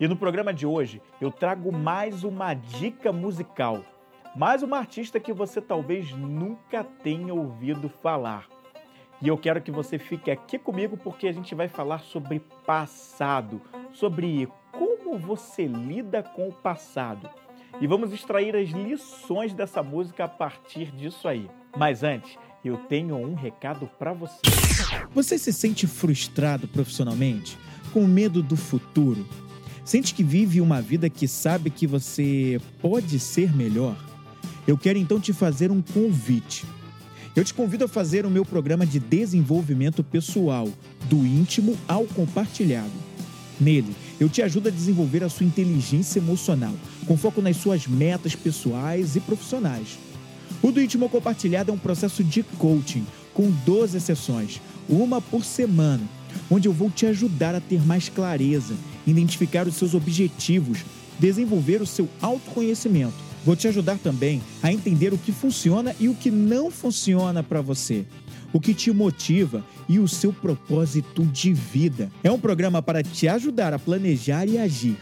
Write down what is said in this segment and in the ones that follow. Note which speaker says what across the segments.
Speaker 1: E no programa de hoje eu trago mais uma dica musical, mais uma artista que você talvez nunca tenha ouvido falar. E eu quero que você fique aqui comigo porque a gente vai falar sobre passado, sobre como você lida com o passado. E vamos extrair as lições dessa música a partir disso aí. Mas antes, eu tenho um recado para você.
Speaker 2: Você se sente frustrado profissionalmente? Com medo do futuro? Sente que vive uma vida que sabe que você pode ser melhor? Eu quero então te fazer um convite. Eu te convido a fazer o meu programa de desenvolvimento pessoal, do íntimo ao compartilhado. Nele, eu te ajudo a desenvolver a sua inteligência emocional, com foco nas suas metas pessoais e profissionais. O do íntimo ao compartilhado é um processo de coaching, com 12 sessões, uma por semana, onde eu vou te ajudar a ter mais clareza identificar os seus objetivos, desenvolver o seu autoconhecimento. Vou te ajudar também a entender o que funciona e o que não funciona para você, o que te motiva e o seu propósito de vida. É um programa para te ajudar a planejar e agir.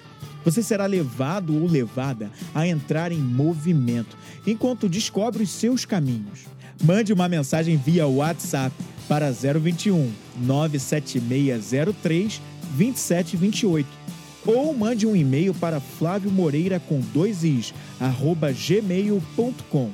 Speaker 2: Você será levado ou levada a entrar em movimento enquanto descobre os seus caminhos. Mande uma mensagem via WhatsApp para 021 97603 2728 ou mande um e-mail para Flávio Moreira com dois is, arroba gmail.com.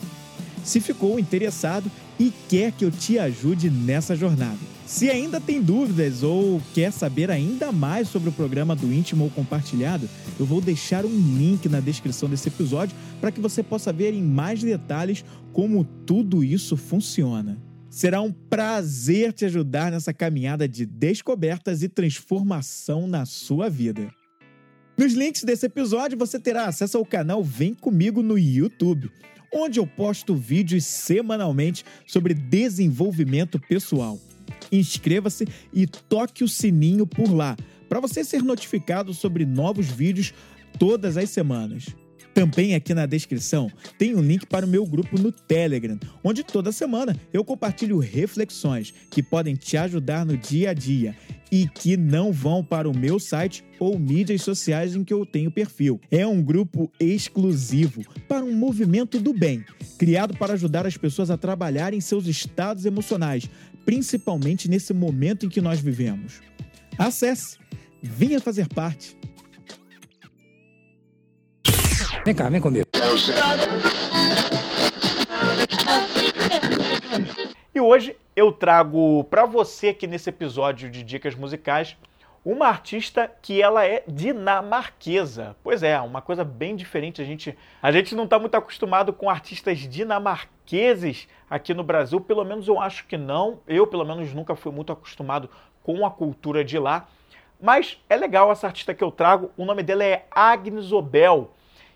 Speaker 2: Se ficou interessado e quer que eu te ajude nessa jornada. Se ainda tem dúvidas ou quer saber ainda mais sobre o programa do Íntimo ou Compartilhado, eu vou deixar um link na descrição desse episódio para que você possa ver em mais detalhes como tudo isso funciona. Será um prazer te ajudar nessa caminhada de descobertas e transformação na sua vida. Nos links desse episódio você terá acesso ao canal Vem Comigo no YouTube, onde eu posto vídeos semanalmente sobre desenvolvimento pessoal. Inscreva-se e toque o sininho por lá, para você ser notificado sobre novos vídeos todas as semanas. Também aqui na descrição tem um link para o meu grupo no Telegram, onde toda semana eu compartilho reflexões que podem te ajudar no dia a dia e que não vão para o meu site ou mídias sociais em que eu tenho perfil. É um grupo exclusivo para um movimento do bem, criado para ajudar as pessoas a trabalharem seus estados emocionais, principalmente nesse momento em que nós vivemos. Acesse, venha fazer parte.
Speaker 3: Vem cá, vem comigo.
Speaker 1: E hoje eu trago para você aqui nesse episódio de dicas musicais uma artista que ela é dinamarquesa. Pois é, uma coisa bem diferente. A gente, a gente não está muito acostumado com artistas dinamarqueses aqui no Brasil. Pelo menos eu acho que não. Eu, pelo menos, nunca fui muito acostumado com a cultura de lá. Mas é legal essa artista que eu trago. O nome dela é Agnes Obel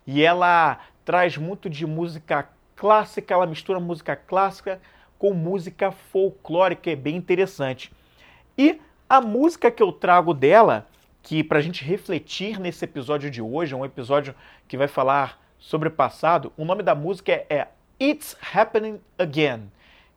Speaker 1: e ela traz muito de música clássica, ela mistura música clássica com música folclórica, é bem interessante. E a música que eu trago dela, que para a gente refletir nesse episódio de hoje, é um episódio que vai falar sobre passado, o nome da música é, é It's Happening Again.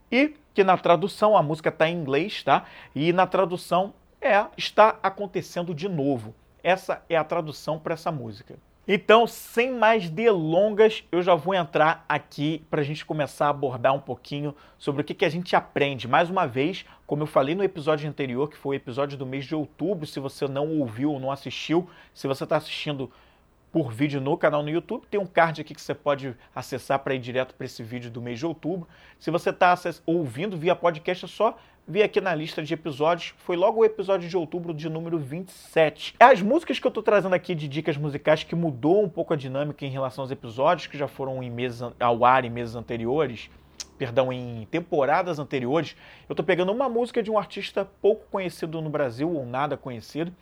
Speaker 1: E que na tradução, a música está em inglês, tá? E na tradução é Está Acontecendo de Novo. Essa é a tradução para essa música. Então, sem mais delongas, eu já vou entrar aqui para a gente começar a abordar um pouquinho sobre o que, que a gente aprende. Mais uma vez, como eu falei no episódio anterior, que foi o episódio do mês de outubro, se você não ouviu ou não assistiu, se você está assistindo por vídeo no canal no YouTube, tem um card aqui que você pode acessar para ir direto para esse vídeo do mês de outubro. Se você está ouvindo via podcast, é só vi aqui na lista de episódios, foi logo o episódio de outubro de número 27. As músicas que eu estou trazendo aqui de dicas musicais que mudou um pouco a dinâmica em relação aos episódios que já foram em meses ao ar em meses anteriores, perdão, em temporadas anteriores, eu estou pegando uma música de um artista pouco conhecido no Brasil ou nada conhecido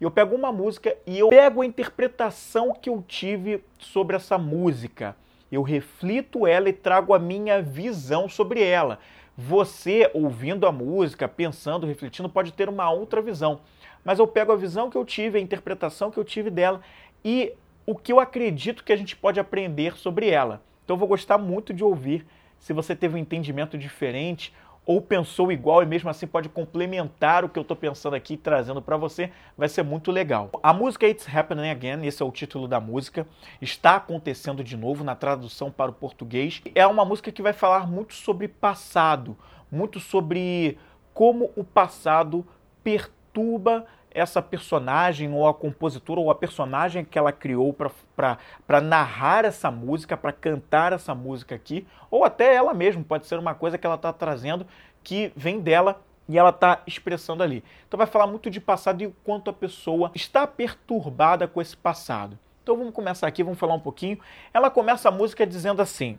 Speaker 2: e eu pego uma música e eu pego a interpretação que eu tive sobre essa música. Eu reflito ela e trago a minha visão sobre ela. Você, ouvindo a música, pensando, refletindo, pode ter uma outra visão. Mas eu pego a visão que eu tive, a interpretação que eu tive dela e o que eu acredito que a gente pode aprender sobre ela. Então eu vou gostar muito de ouvir se você teve um entendimento diferente ou pensou igual e mesmo assim pode complementar o que eu estou pensando aqui trazendo para você, vai ser muito legal. A música It's Happening Again, esse é o título da música, está acontecendo de novo na tradução para o português. É uma música que vai falar muito sobre passado, muito sobre como o passado perturba essa personagem ou a compositora ou a personagem que ela criou para narrar essa música, para cantar essa música aqui, ou até ela mesma, pode ser uma coisa que ela está trazendo que vem dela e ela está expressando ali. Então vai falar muito de passado e o quanto a pessoa está perturbada com esse passado. Então vamos começar aqui, vamos falar um pouquinho. Ela começa a música dizendo assim: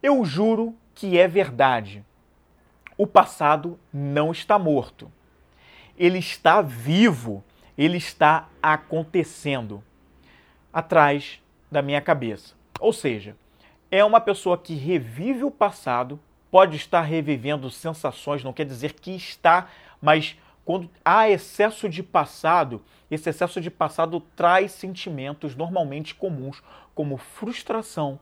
Speaker 2: Eu juro que é verdade. O passado não está morto ele está vivo, ele está acontecendo atrás da minha cabeça. Ou seja, é uma pessoa que revive o passado, pode estar revivendo sensações, não quer dizer que está, mas quando há excesso de passado, esse excesso de passado traz sentimentos normalmente comuns, como frustração,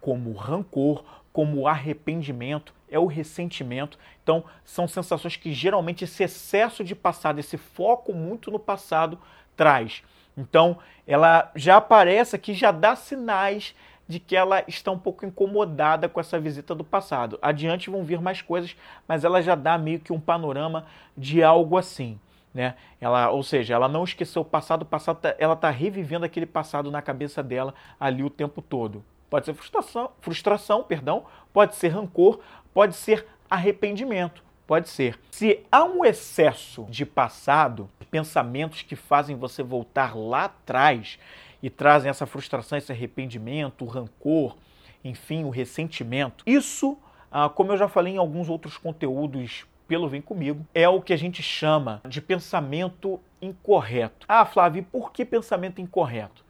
Speaker 2: como rancor, como arrependimento, é o ressentimento. Então, são sensações que geralmente esse excesso de passado, esse foco muito no passado traz. Então, ela já aparece aqui, já dá sinais de que ela está um pouco incomodada com essa visita do passado. Adiante vão vir mais coisas, mas ela já dá meio que um panorama de algo assim. Né? Ela, ou seja, ela não esqueceu o passado, o passado tá, ela está revivendo aquele passado na cabeça dela ali o tempo todo. Pode ser frustração, frustração, perdão, pode ser rancor, pode ser arrependimento, pode ser. Se há um excesso de passado, pensamentos que fazem você voltar lá atrás e trazem essa frustração, esse arrependimento, o rancor, enfim, o ressentimento, isso, ah, como eu já falei em alguns outros conteúdos pelo Vem Comigo, é o que a gente chama de pensamento incorreto. Ah, Flávio, por que pensamento incorreto?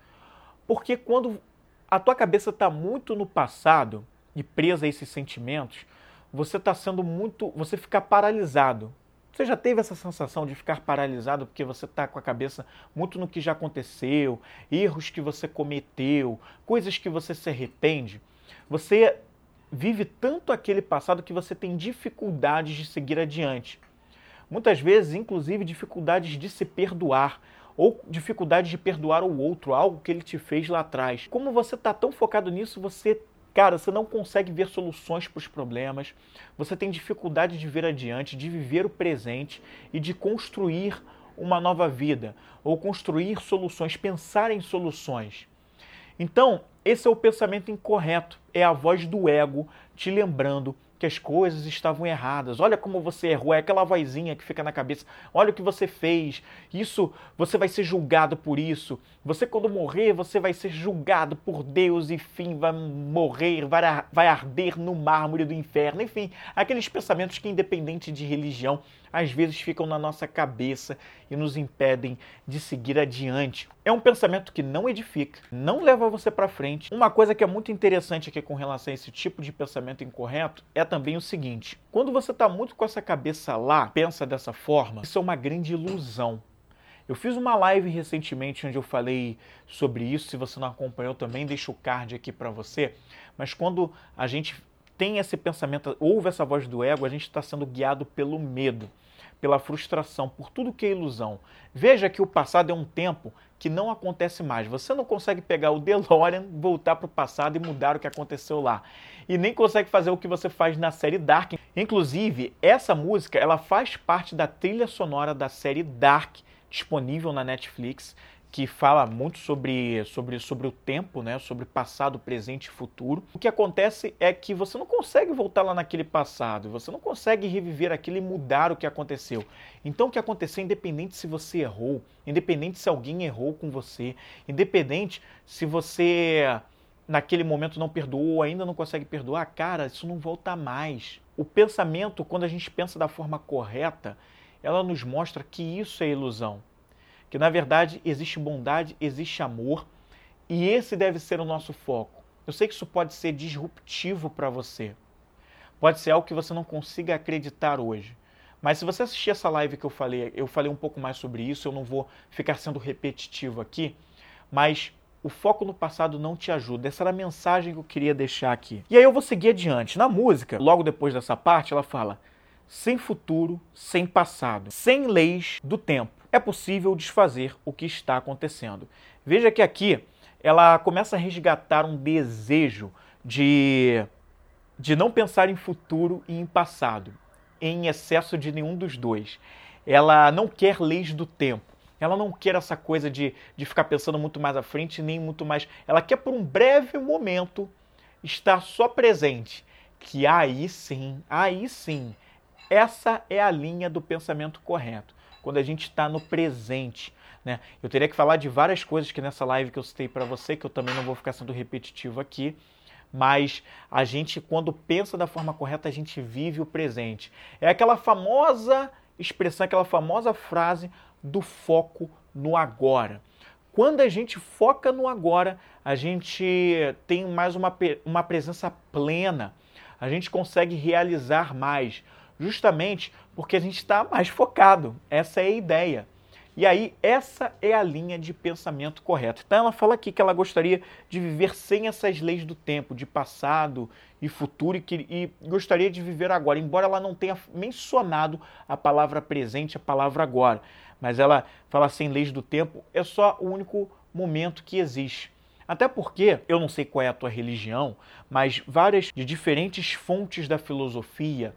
Speaker 2: Porque quando a tua cabeça está muito no passado e presa a esses sentimentos, você está sendo muito. Você fica paralisado. Você já teve essa sensação de ficar paralisado porque você está com a cabeça muito no que já aconteceu, erros que você cometeu, coisas que você se arrepende? Você vive tanto aquele passado que você tem dificuldades de seguir adiante. Muitas vezes, inclusive, dificuldades de se perdoar ou dificuldade de perdoar o outro, algo que ele te fez lá atrás. Como você está tão focado nisso, você, cara, você não consegue ver soluções para os problemas, você tem dificuldade de ver adiante, de viver o presente e de construir uma nova vida, ou construir soluções, pensar em soluções. Então, esse é o pensamento incorreto, é a voz do ego te lembrando que as coisas estavam erradas. Olha como você errou, é aquela vozinha que fica na cabeça. Olha o que você fez. Isso, você vai ser julgado por isso. Você quando morrer, você vai ser julgado por Deus e fim vai morrer, vai arder no mármore do inferno. Enfim, aqueles pensamentos que independente de religião, às vezes ficam na nossa cabeça e nos impedem de seguir adiante. É um pensamento que não edifica, não leva você para frente. Uma coisa que é muito interessante aqui com relação a esse tipo de pensamento incorreto é também o seguinte: quando você está muito com essa cabeça lá, pensa dessa forma, isso é uma grande ilusão. Eu fiz uma live recentemente onde eu falei sobre isso. Se você não acompanhou também, deixa o card aqui para você. Mas quando a gente tem esse pensamento, ouve essa voz do ego, a gente está sendo guiado pelo medo pela frustração, por tudo que é ilusão. Veja que o passado é um tempo que não acontece mais. Você não consegue pegar o DeLorean, voltar para o passado e mudar o que aconteceu lá. E nem consegue fazer o que você faz na série Dark. Inclusive, essa música ela faz parte da trilha sonora da série Dark, disponível na Netflix que fala muito sobre, sobre, sobre o tempo, né? sobre passado, presente e futuro. O que acontece é que você não consegue voltar lá naquele passado, você não consegue reviver aquilo e mudar o que aconteceu. Então, o que aconteceu, independente se você errou, independente se alguém errou com você, independente se você naquele momento não perdoou, ainda não consegue perdoar, cara, isso não volta mais. O pensamento, quando a gente pensa da forma correta, ela nos mostra que isso é ilusão que na verdade existe bondade, existe amor e esse deve ser o nosso foco. Eu sei que isso pode ser disruptivo para você. Pode ser algo que você não consiga acreditar hoje. Mas se você assistir essa live que eu falei, eu falei um pouco mais sobre isso, eu não vou ficar sendo repetitivo aqui, mas o foco no passado não te ajuda. Essa era a mensagem que eu queria deixar aqui. E aí eu vou seguir adiante. Na música, logo depois dessa parte, ela fala: sem futuro, sem passado, sem leis do tempo, é possível desfazer o que está acontecendo. Veja que aqui ela começa a resgatar um desejo de, de não pensar em futuro e em passado em excesso de nenhum dos dois. Ela não quer leis do tempo. Ela não quer essa coisa de, de ficar pensando muito mais à frente, nem muito mais. Ela quer, por um breve momento, estar só presente. Que aí sim, aí sim, essa é a linha do pensamento correto. Quando a gente está no presente. Né? Eu teria que falar de várias coisas que nessa live que eu citei para você, que eu também não vou ficar sendo repetitivo aqui mas a gente, quando pensa da forma correta, a gente vive o presente. É aquela famosa expressão, aquela famosa frase do foco no agora. Quando a gente foca no agora, a gente tem mais uma, uma presença plena, a gente consegue realizar mais, justamente porque a gente está mais focado. Essa é a ideia. E aí, essa é a linha de pensamento correto. Então, ela fala aqui que ela gostaria de viver sem essas leis do tempo, de passado e futuro, e, que, e gostaria de viver agora, embora ela não tenha mencionado a palavra presente, a palavra agora. Mas ela fala sem leis do tempo, é só o único momento que existe. Até porque, eu não sei qual é a tua religião, mas várias de diferentes fontes da filosofia,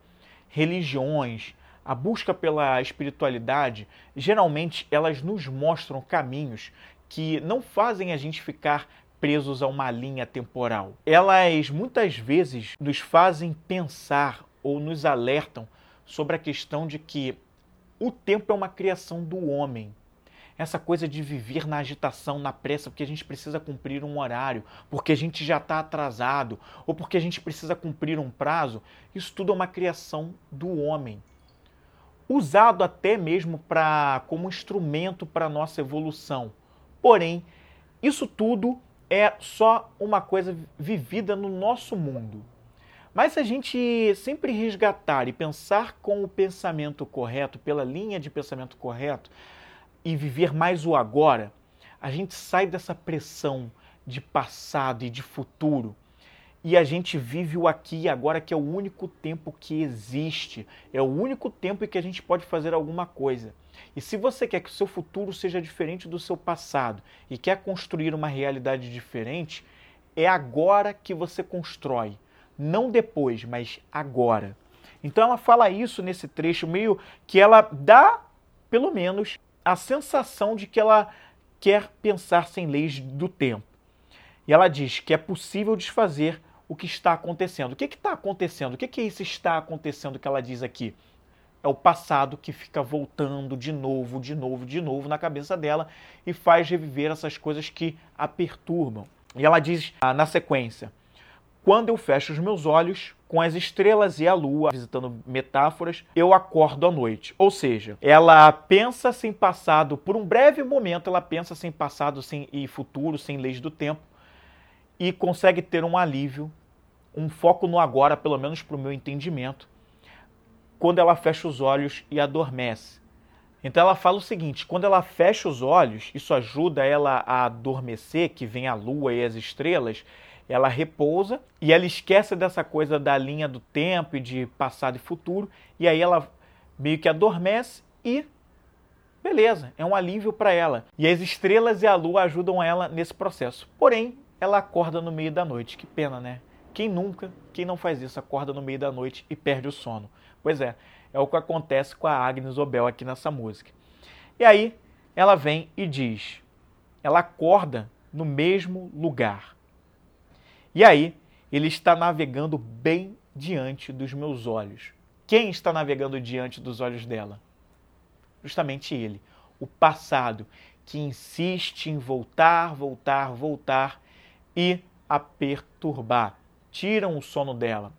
Speaker 2: religiões, a busca pela espiritualidade, geralmente elas nos mostram caminhos que não fazem a gente ficar presos a uma linha temporal. Elas muitas vezes nos fazem pensar ou nos alertam sobre a questão de que o tempo é uma criação do homem. Essa coisa de viver na agitação, na pressa, porque a gente precisa cumprir um horário, porque a gente já está atrasado, ou porque a gente precisa cumprir um prazo, isso tudo é uma criação do homem usado até mesmo para como instrumento para a nossa evolução. Porém, isso tudo é só uma coisa vivida no nosso mundo. Mas se a gente sempre resgatar e pensar com o pensamento correto, pela linha de pensamento correto, e viver mais o agora, a gente sai dessa pressão de passado e de futuro e a gente vive o aqui e agora, que é o único tempo que existe. É o único tempo em que a gente pode fazer alguma coisa. E se você quer que o seu futuro seja diferente do seu passado e quer construir uma realidade diferente, é agora que você constrói. Não depois, mas agora. Então ela fala isso nesse trecho, meio que ela dá, pelo menos, a sensação de que ela quer pensar sem leis do tempo. E ela diz que é possível desfazer o que está acontecendo. O que está acontecendo? O que, que é isso está acontecendo que ela diz aqui? É o passado que fica voltando de novo, de novo, de novo na cabeça dela e faz reviver essas coisas que a perturbam. E ela diz ah, na sequência: Quando eu fecho os meus olhos, com as estrelas e a lua, visitando metáforas, eu acordo à noite. Ou seja, ela pensa sem passado, por um breve momento, ela pensa sem passado sem, e futuro, sem leis do tempo, e consegue ter um alívio, um foco no agora, pelo menos para o meu entendimento, quando ela fecha os olhos e adormece. Então ela fala o seguinte: quando ela fecha os olhos, isso ajuda ela a adormecer, que vem a lua e as estrelas, ela repousa e ela esquece dessa coisa da linha do tempo e de passado e futuro, e aí ela meio que adormece e beleza, é um alívio para ela. E as estrelas e a lua ajudam ela nesse processo. Porém, ela acorda no meio da noite. Que pena, né? Quem nunca, quem não faz isso, acorda no meio da noite e perde o sono? Pois é, é o que acontece com a Agnes Obel aqui nessa música. E aí ela vem e diz: ela acorda no mesmo lugar. E aí ele está navegando bem diante dos meus olhos. Quem está navegando diante dos olhos dela? Justamente ele, o passado, que insiste em voltar, voltar, voltar e a perturbar. Tiram o sono dela.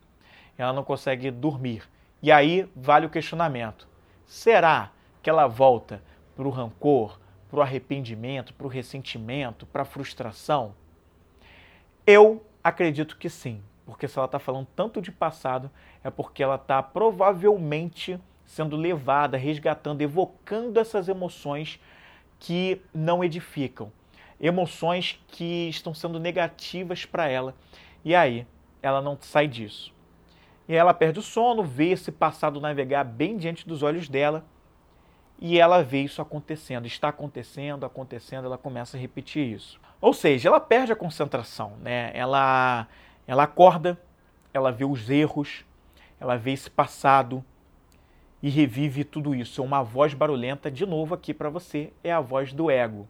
Speaker 2: Ela não consegue dormir. E aí vale o questionamento: será que ela volta para o rancor, para o arrependimento, para o ressentimento, para a frustração? Eu acredito que sim, porque se ela está falando tanto de passado, é porque ela está provavelmente sendo levada, resgatando, evocando essas emoções que não edificam, emoções que estão sendo negativas para ela. E aí, ela não sai disso. E ela perde o sono, vê esse passado navegar bem diante dos olhos dela e ela vê isso acontecendo, está acontecendo, acontecendo, ela começa a repetir isso. Ou seja, ela perde a concentração, né? Ela ela acorda, ela vê os erros, ela vê esse passado e revive tudo isso. É uma voz barulhenta de novo aqui para você, é a voz do ego.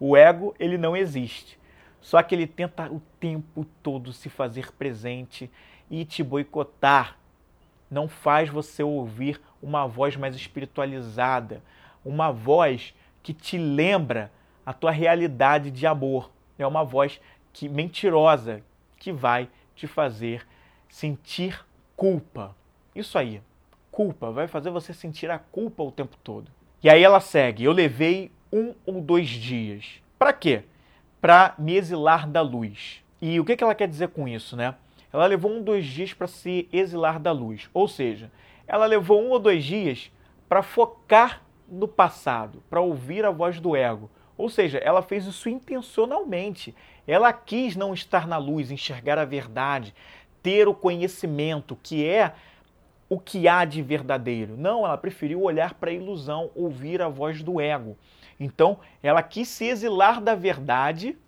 Speaker 2: O ego, ele não existe. Só que ele tenta o tempo todo se fazer presente e te boicotar. Não faz você ouvir uma voz mais espiritualizada, uma voz que te lembra a tua realidade de amor. É uma voz que mentirosa que vai te fazer sentir culpa. Isso aí, culpa, vai fazer você sentir a culpa o tempo todo. E aí ela segue: Eu levei um ou dois dias. Para quê? Para me exilar da luz. E o que, que ela quer dizer com isso, né? Ela levou um ou dois dias para se exilar da luz. Ou seja, ela levou um ou dois dias para focar no passado, para ouvir a voz do ego. Ou seja, ela fez isso intencionalmente. Ela quis não estar na luz, enxergar a verdade, ter o conhecimento, que é o que há de verdadeiro. Não, ela preferiu olhar para a ilusão, ouvir a voz do ego. Então, ela quis se exilar da verdade,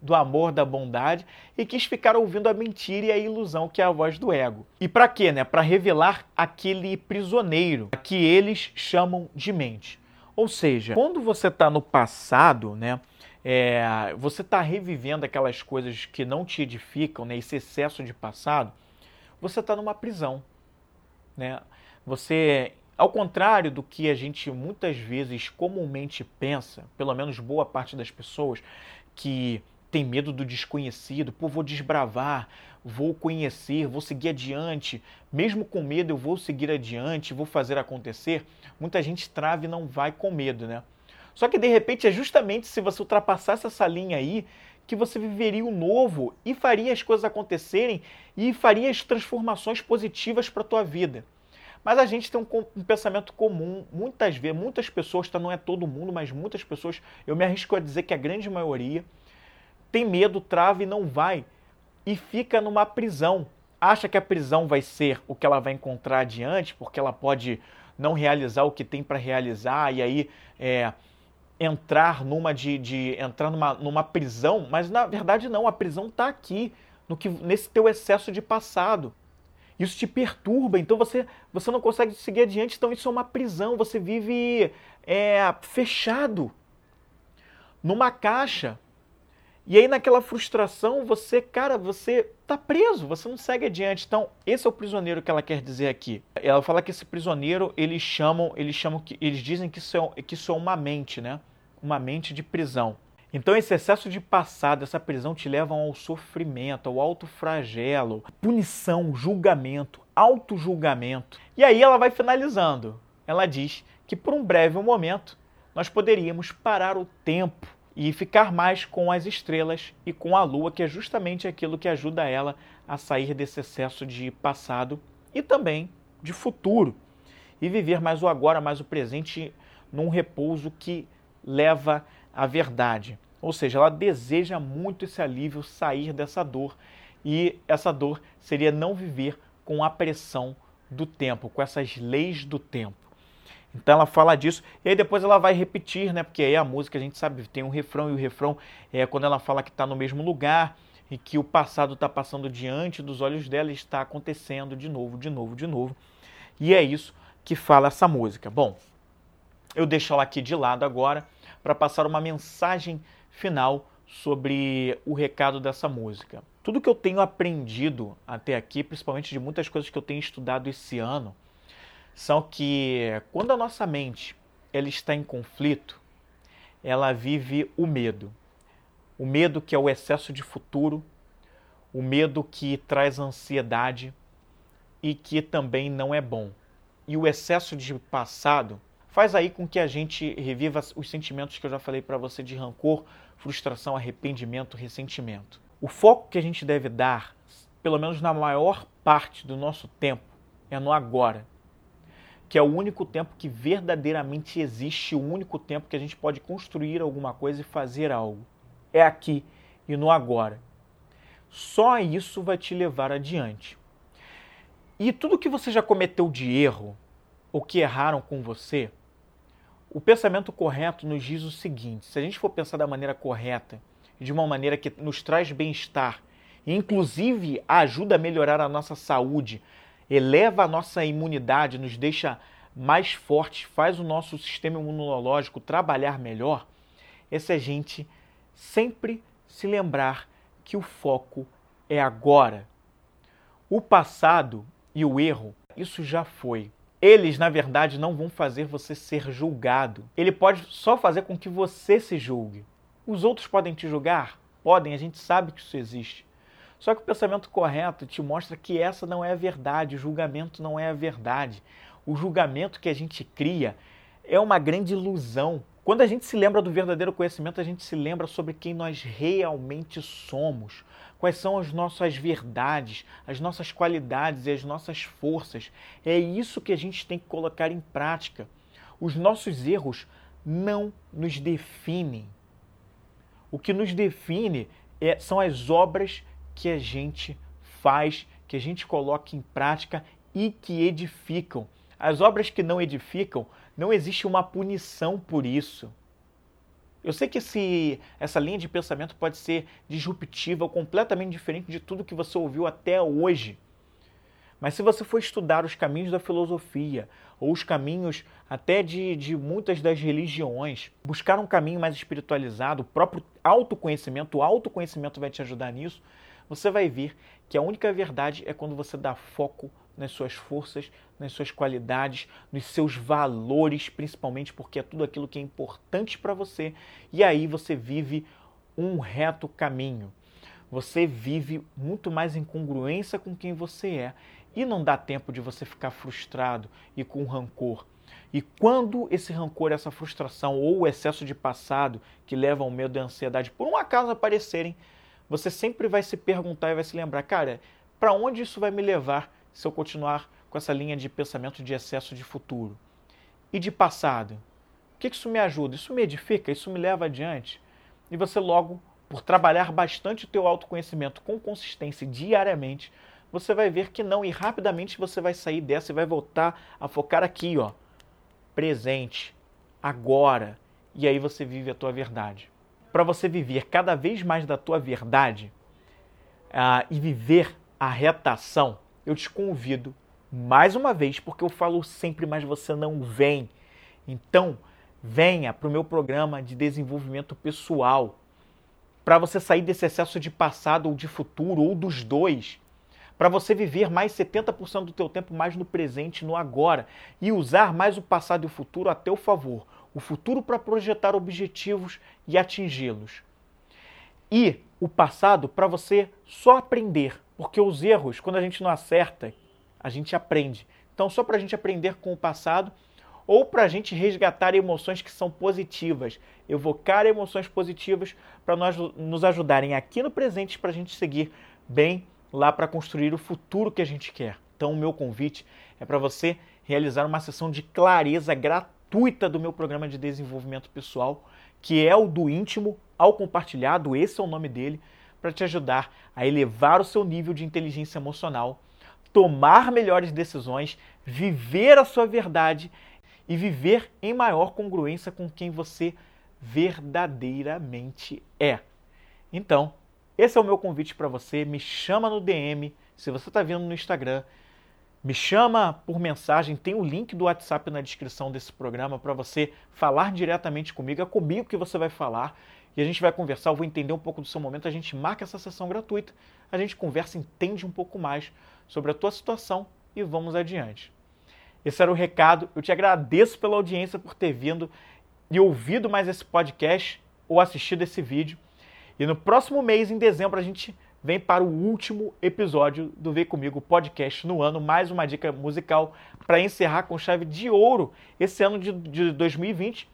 Speaker 2: do amor, da bondade e quis ficar ouvindo a mentira e a ilusão que é a voz do ego. E para quê, né? Para revelar aquele prisioneiro que eles chamam de mente. Ou seja, quando você está no passado, né? É, você está revivendo aquelas coisas que não te edificam, né? Esse excesso de passado, você está numa prisão, né? Você ao contrário do que a gente muitas vezes comumente pensa, pelo menos boa parte das pessoas que tem medo do desconhecido, pô, vou desbravar, vou conhecer, vou seguir adiante, mesmo com medo eu vou seguir adiante, vou fazer acontecer. Muita gente trava e não vai com medo, né? Só que de repente é justamente se você ultrapassasse essa linha aí que você viveria o novo e faria as coisas acontecerem e faria as transformações positivas para a tua vida. Mas a gente tem um, um pensamento comum, muitas vezes, muitas pessoas, tá, não é todo mundo, mas muitas pessoas, eu me arrisco a dizer que a grande maioria tem medo, trava e não vai e fica numa prisão. Acha que a prisão vai ser o que ela vai encontrar adiante, porque ela pode não realizar o que tem para realizar e aí é, entrar numa de, de entrar numa, numa prisão, mas na verdade não, a prisão está aqui no que nesse teu excesso de passado. Isso te perturba, então você, você não consegue seguir adiante, então isso é uma prisão, você vive é, fechado numa caixa. E aí naquela frustração, você, cara, você tá preso, você não segue adiante. Então, esse é o prisioneiro que ela quer dizer aqui. Ela fala que esse prisioneiro, eles chamam, eles chamam que eles dizem que isso é, que isso é uma mente, né? Uma mente de prisão. Então esse excesso de passado, essa prisão te levam ao sofrimento, ao autofragelo, punição, julgamento, auto-julgamento. E aí ela vai finalizando. Ela diz que por um breve momento nós poderíamos parar o tempo e ficar mais com as estrelas e com a lua, que é justamente aquilo que ajuda ela a sair desse excesso de passado e também de futuro e viver mais o agora, mais o presente num repouso que leva a verdade. Ou seja, ela deseja muito esse alívio, sair dessa dor. E essa dor seria não viver com a pressão do tempo, com essas leis do tempo. Então ela fala disso, e aí depois ela vai repetir, né? Porque aí a música a gente sabe, tem um refrão, e o refrão é quando ela fala que está no mesmo lugar e que o passado está passando diante dos olhos dela e está acontecendo de novo, de novo, de novo. E é isso que fala essa música. Bom, eu deixo ela aqui de lado agora para passar uma mensagem final sobre o recado dessa música. Tudo que eu tenho aprendido até aqui, principalmente de muitas coisas que eu tenho estudado esse ano, são que quando a nossa mente ela está em conflito, ela vive o medo. O medo que é o excesso de futuro, o medo que traz ansiedade e que também não é bom. E o excesso de passado faz aí com que a gente reviva os sentimentos que eu já falei para você de rancor, frustração, arrependimento, ressentimento. O foco que a gente deve dar, pelo menos na maior parte do nosso tempo, é no agora, que é o único tempo que verdadeiramente existe, o único tempo que a gente pode construir alguma coisa e fazer algo. É aqui e no agora. Só isso vai te levar adiante. E tudo que você já cometeu de erro, ou que erraram com você, o pensamento correto nos diz o seguinte: se a gente for pensar da maneira correta, de uma maneira que nos traz bem-estar, inclusive ajuda a melhorar a nossa saúde, eleva a nossa imunidade, nos deixa mais fortes, faz o nosso sistema imunológico trabalhar melhor, é se a gente sempre se lembrar que o foco é agora. O passado e o erro, isso já foi. Eles, na verdade, não vão fazer você ser julgado. Ele pode só fazer com que você se julgue. Os outros podem te julgar? Podem, a gente sabe que isso existe. Só que o pensamento correto te mostra que essa não é a verdade, o julgamento não é a verdade. O julgamento que a gente cria é uma grande ilusão. Quando a gente se lembra do verdadeiro conhecimento, a gente se lembra sobre quem nós realmente somos, quais são as nossas verdades, as nossas qualidades e as nossas forças. É isso que a gente tem que colocar em prática. Os nossos erros não nos definem. O que nos define é, são as obras que a gente faz, que a gente coloca em prática e que edificam. As obras que não edificam, não existe uma punição por isso. Eu sei que esse, essa linha de pensamento pode ser disruptiva ou completamente diferente de tudo que você ouviu até hoje. Mas se você for estudar os caminhos da filosofia, ou os caminhos até de, de muitas das religiões, buscar um caminho mais espiritualizado, o próprio autoconhecimento, o autoconhecimento vai te ajudar nisso, você vai ver que a única verdade é quando você dá foco nas suas forças, nas suas qualidades, nos seus valores, principalmente porque é tudo aquilo que é importante para você, e aí você vive um reto caminho. Você vive muito mais em congruência com quem você é e não dá tempo de você ficar frustrado e com rancor. E quando esse rancor, essa frustração ou o excesso de passado que leva ao medo e à ansiedade por um acaso aparecerem, você sempre vai se perguntar e vai se lembrar, cara, para onde isso vai me levar se eu continuar com essa linha de pensamento de excesso de futuro? E de passado? O que isso me ajuda? Isso me edifica? Isso me leva adiante? E você logo, por trabalhar bastante o teu autoconhecimento com consistência diariamente, você vai ver que não e rapidamente você vai sair dessa e vai voltar a focar aqui, ó, presente, agora. E aí você vive a tua verdade para você viver cada vez mais da tua verdade uh, e viver a retação, eu te convido mais uma vez, porque eu falo sempre, mas você não vem. Então, venha para o meu programa de desenvolvimento pessoal, para você sair desse excesso de passado ou de futuro, ou dos dois, para você viver mais 70% do teu tempo mais no presente, no agora, e usar mais o passado e o futuro a teu favor o futuro para projetar objetivos e atingi-los. E o passado para você só aprender, porque os erros, quando a gente não acerta, a gente aprende. Então, só para a gente aprender com o passado ou para a gente resgatar emoções que são positivas, evocar emoções positivas para nós nos ajudarem aqui no presente para a gente seguir bem lá para construir o futuro que a gente quer. Então, o meu convite é para você realizar uma sessão de clareza gratuita gratuita do meu programa de desenvolvimento pessoal, que é o do íntimo ao compartilhado, esse é o nome dele, para te ajudar a elevar o seu nível de inteligência emocional, tomar melhores decisões, viver a sua verdade e viver em maior congruência com quem você verdadeiramente é. Então, esse é o meu convite para você. Me chama no DM, se você está vendo no Instagram, me chama por mensagem, tem o link do WhatsApp na descrição desse programa para você falar diretamente comigo. É comigo que você vai falar e a gente vai conversar. Eu vou entender um pouco do seu momento. A gente marca essa sessão gratuita, a gente conversa, entende um pouco mais sobre a tua situação e vamos adiante. Esse era o recado. Eu te agradeço pela audiência por ter vindo e ouvido mais esse podcast ou assistido esse vídeo. E no próximo mês, em dezembro, a gente
Speaker 4: vem para o último episódio do Vem Comigo podcast no ano, mais uma dica musical para encerrar com chave de ouro esse ano de, de 2020,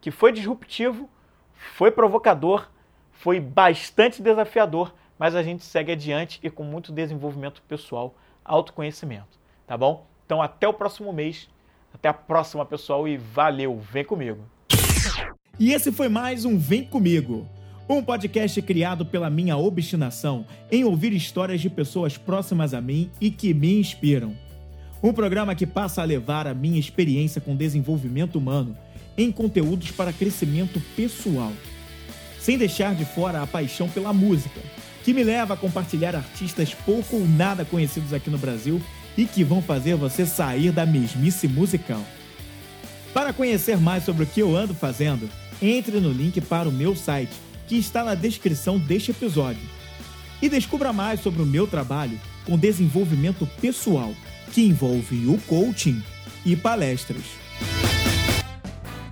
Speaker 4: que foi disruptivo, foi provocador, foi bastante desafiador, mas a gente segue adiante e com muito desenvolvimento pessoal, autoconhecimento, tá bom? Então até o próximo mês, até a próxima pessoal e valeu, vem comigo.
Speaker 2: E esse foi mais um Vem Comigo, um podcast criado pela minha obstinação em ouvir histórias de pessoas próximas a mim e que me inspiram. Um programa que passa a levar a minha experiência com desenvolvimento humano em conteúdos para crescimento pessoal, sem deixar de fora a paixão pela música, que me leva a compartilhar artistas pouco ou nada conhecidos aqui no Brasil e que vão fazer você sair da mesmice musical. Para conhecer mais sobre o que eu ando fazendo, entre no link para o meu site, que está na descrição deste episódio. E descubra mais sobre o meu trabalho com desenvolvimento pessoal, que envolve o coaching e palestras.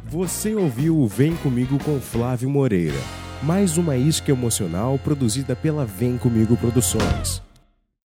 Speaker 5: Você ouviu o Vem Comigo com Flávio Moreira, mais uma isca emocional produzida pela Vem Comigo Produções.